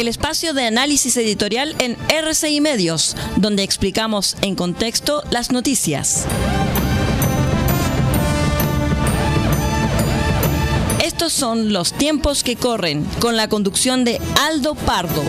el espacio de análisis editorial en RCI Medios, donde explicamos en contexto las noticias. Estos son los tiempos que corren, con la conducción de Aldo Pardo.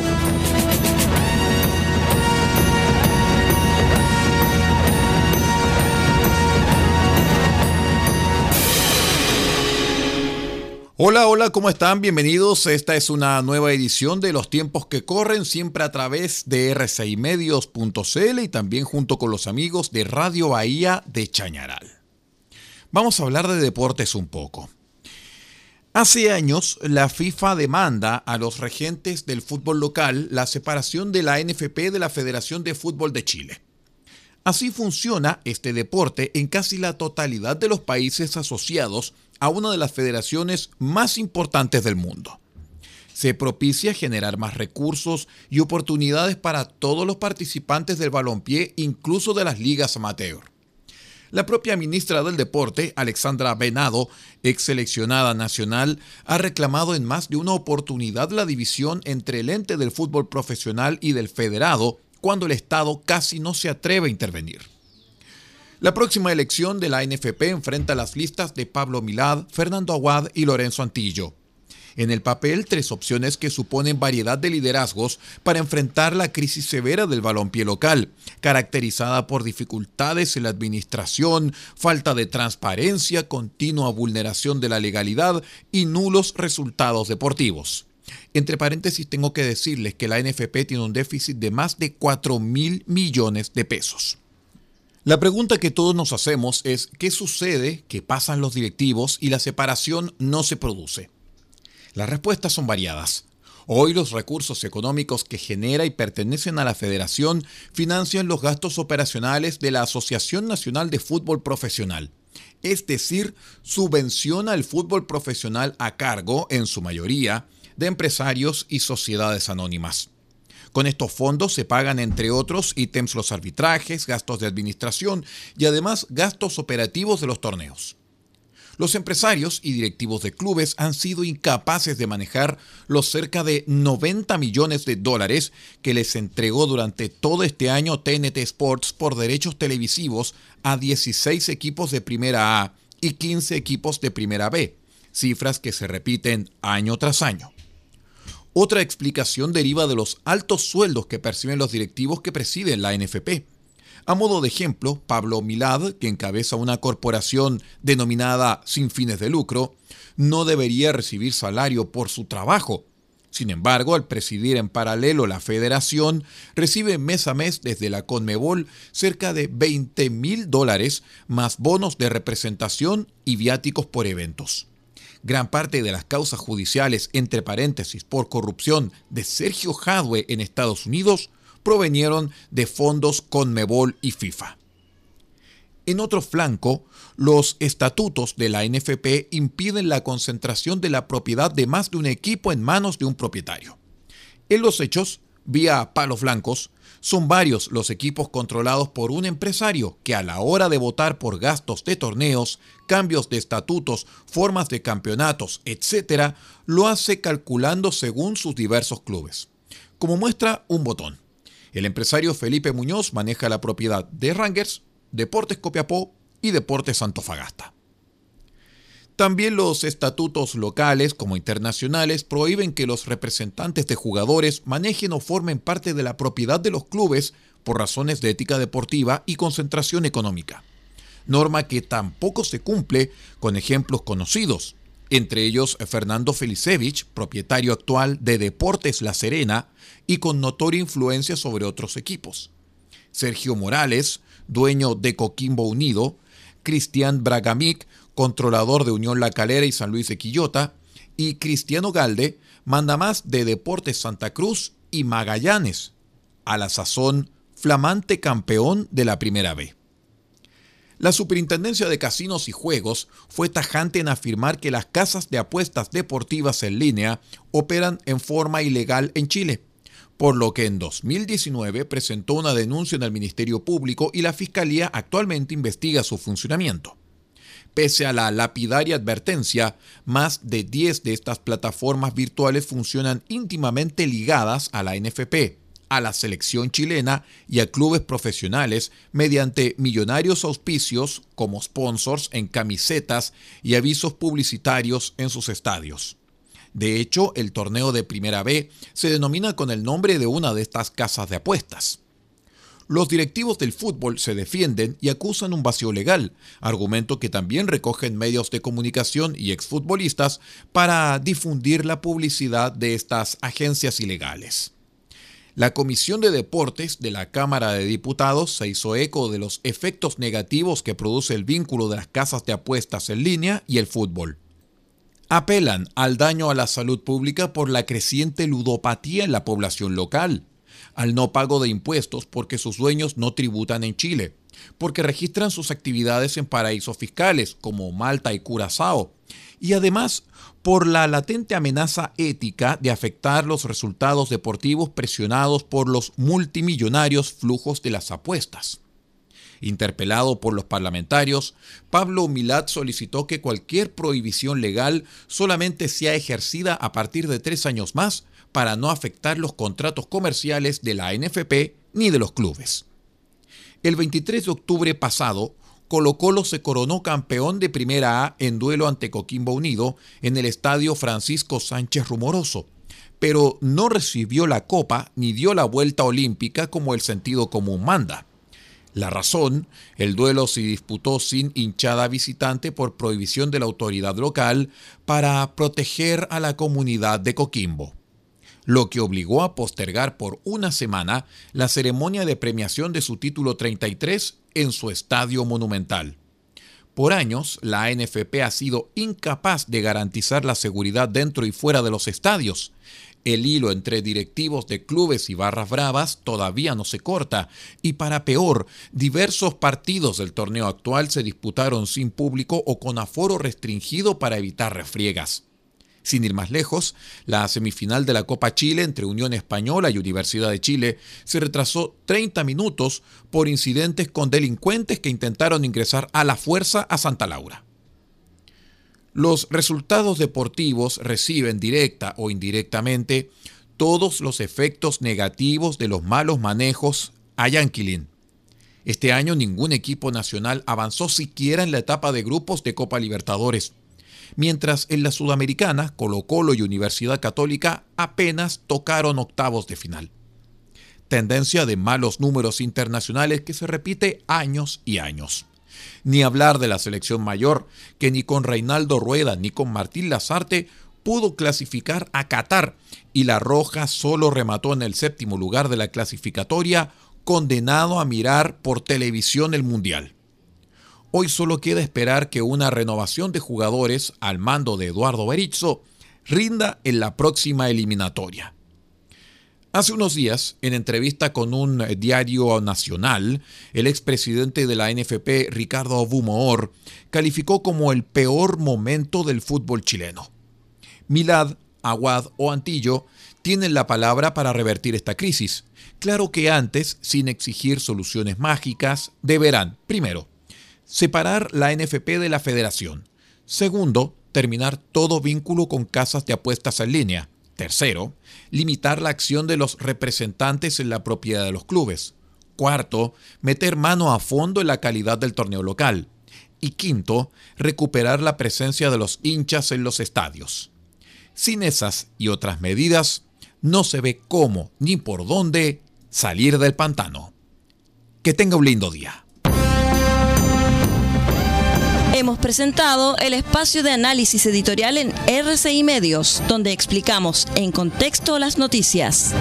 Hola, hola, ¿cómo están? Bienvenidos. Esta es una nueva edición de Los tiempos que corren, siempre a través de r6medios.cl y también junto con los amigos de Radio Bahía de Chañaral. Vamos a hablar de deportes un poco. Hace años, la FIFA demanda a los regentes del fútbol local la separación de la NFP de la Federación de Fútbol de Chile. Así funciona este deporte en casi la totalidad de los países asociados a una de las federaciones más importantes del mundo. Se propicia generar más recursos y oportunidades para todos los participantes del balompié, incluso de las ligas amateur. La propia ministra del Deporte, Alexandra Venado, ex seleccionada nacional, ha reclamado en más de una oportunidad la división entre el ente del fútbol profesional y del federado, cuando el Estado casi no se atreve a intervenir. La próxima elección de la NFP enfrenta las listas de Pablo Milad, Fernando Aguad y Lorenzo Antillo. En el papel, tres opciones que suponen variedad de liderazgos para enfrentar la crisis severa del balompié local, caracterizada por dificultades en la administración, falta de transparencia, continua vulneración de la legalidad y nulos resultados deportivos. Entre paréntesis, tengo que decirles que la NFP tiene un déficit de más de 4 mil millones de pesos. La pregunta que todos nos hacemos es, ¿qué sucede que pasan los directivos y la separación no se produce? Las respuestas son variadas. Hoy los recursos económicos que genera y pertenecen a la federación financian los gastos operacionales de la Asociación Nacional de Fútbol Profesional, es decir, subvenciona el fútbol profesional a cargo, en su mayoría, de empresarios y sociedades anónimas. Con estos fondos se pagan, entre otros ítems, los arbitrajes, gastos de administración y además gastos operativos de los torneos. Los empresarios y directivos de clubes han sido incapaces de manejar los cerca de 90 millones de dólares que les entregó durante todo este año TNT Sports por derechos televisivos a 16 equipos de Primera A y 15 equipos de Primera B, cifras que se repiten año tras año. Otra explicación deriva de los altos sueldos que perciben los directivos que presiden la NFP. A modo de ejemplo, Pablo Milad, que encabeza una corporación denominada sin fines de lucro, no debería recibir salario por su trabajo. Sin embargo, al presidir en paralelo la federación, recibe mes a mes desde la Conmebol cerca de 20 mil dólares más bonos de representación y viáticos por eventos. Gran parte de las causas judiciales, entre paréntesis, por corrupción de Sergio Hadwe en Estados Unidos, provenieron de fondos Conmebol y FIFA. En otro flanco, los estatutos de la NFP impiden la concentración de la propiedad de más de un equipo en manos de un propietario. En los hechos, vía palos blancos, son varios los equipos controlados por un empresario que a la hora de votar por gastos de torneos, cambios de estatutos, formas de campeonatos, etc., lo hace calculando según sus diversos clubes. Como muestra un botón. El empresario Felipe Muñoz maneja la propiedad de Rangers, Deportes Copiapó y Deportes Antofagasta. También los estatutos locales como internacionales prohíben que los representantes de jugadores manejen o formen parte de la propiedad de los clubes por razones de ética deportiva y concentración económica. Norma que tampoco se cumple con ejemplos conocidos, entre ellos Fernando Felicevich, propietario actual de Deportes La Serena y con notoria influencia sobre otros equipos. Sergio Morales, dueño de Coquimbo Unido, Cristian Bragamic, controlador de Unión La Calera y San Luis de Quillota, y Cristiano Galde, mandamás de Deportes Santa Cruz y Magallanes, a la sazón flamante campeón de la Primera B. La Superintendencia de Casinos y Juegos fue tajante en afirmar que las casas de apuestas deportivas en línea operan en forma ilegal en Chile, por lo que en 2019 presentó una denuncia en el Ministerio Público y la Fiscalía actualmente investiga su funcionamiento. Pese a la lapidaria advertencia, más de 10 de estas plataformas virtuales funcionan íntimamente ligadas a la NFP, a la selección chilena y a clubes profesionales mediante millonarios auspicios como sponsors en camisetas y avisos publicitarios en sus estadios. De hecho, el torneo de Primera B se denomina con el nombre de una de estas casas de apuestas. Los directivos del fútbol se defienden y acusan un vacío legal, argumento que también recogen medios de comunicación y exfutbolistas para difundir la publicidad de estas agencias ilegales. La Comisión de Deportes de la Cámara de Diputados se hizo eco de los efectos negativos que produce el vínculo de las casas de apuestas en línea y el fútbol. Apelan al daño a la salud pública por la creciente ludopatía en la población local al no pago de impuestos porque sus dueños no tributan en Chile, porque registran sus actividades en paraísos fiscales como Malta y Curazao, y además por la latente amenaza ética de afectar los resultados deportivos presionados por los multimillonarios flujos de las apuestas. Interpelado por los parlamentarios, Pablo Milat solicitó que cualquier prohibición legal solamente sea ejercida a partir de tres años más para no afectar los contratos comerciales de la NFP ni de los clubes. El 23 de octubre pasado, Colo Colo se coronó campeón de Primera A en duelo ante Coquimbo Unido en el estadio Francisco Sánchez Rumoroso, pero no recibió la copa ni dio la vuelta olímpica como el sentido común manda. La razón, el duelo se disputó sin hinchada visitante por prohibición de la autoridad local para proteger a la comunidad de Coquimbo lo que obligó a postergar por una semana la ceremonia de premiación de su título 33 en su estadio monumental. Por años, la NFP ha sido incapaz de garantizar la seguridad dentro y fuera de los estadios. El hilo entre directivos de clubes y barras bravas todavía no se corta, y para peor, diversos partidos del torneo actual se disputaron sin público o con aforo restringido para evitar refriegas. Sin ir más lejos, la semifinal de la Copa Chile entre Unión Española y Universidad de Chile se retrasó 30 minutos por incidentes con delincuentes que intentaron ingresar a la fuerza a Santa Laura. Los resultados deportivos reciben directa o indirectamente todos los efectos negativos de los malos manejos a Yanquilín. Este año ningún equipo nacional avanzó siquiera en la etapa de grupos de Copa Libertadores mientras en la Sudamericana Colo Colo y Universidad Católica apenas tocaron octavos de final. Tendencia de malos números internacionales que se repite años y años. Ni hablar de la selección mayor, que ni con Reinaldo Rueda ni con Martín Lazarte pudo clasificar a Qatar y la Roja solo remató en el séptimo lugar de la clasificatoria, condenado a mirar por televisión el Mundial. Hoy solo queda esperar que una renovación de jugadores al mando de Eduardo Berizzo rinda en la próxima eliminatoria. Hace unos días, en entrevista con un diario nacional, el expresidente de la NFP, Ricardo Bumoor, calificó como el peor momento del fútbol chileno. Milad, Aguad o Antillo tienen la palabra para revertir esta crisis. Claro que antes, sin exigir soluciones mágicas, deberán, primero, separar la NFP de la federación. Segundo, terminar todo vínculo con casas de apuestas en línea. Tercero, limitar la acción de los representantes en la propiedad de los clubes. Cuarto, meter mano a fondo en la calidad del torneo local. Y quinto, recuperar la presencia de los hinchas en los estadios. Sin esas y otras medidas, no se ve cómo ni por dónde salir del pantano. Que tenga un lindo día. Hemos presentado el espacio de análisis editorial en RCI Medios, donde explicamos en contexto las noticias.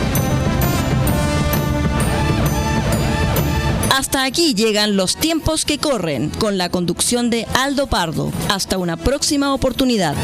Hasta aquí llegan los tiempos que corren con la conducción de Aldo Pardo. Hasta una próxima oportunidad.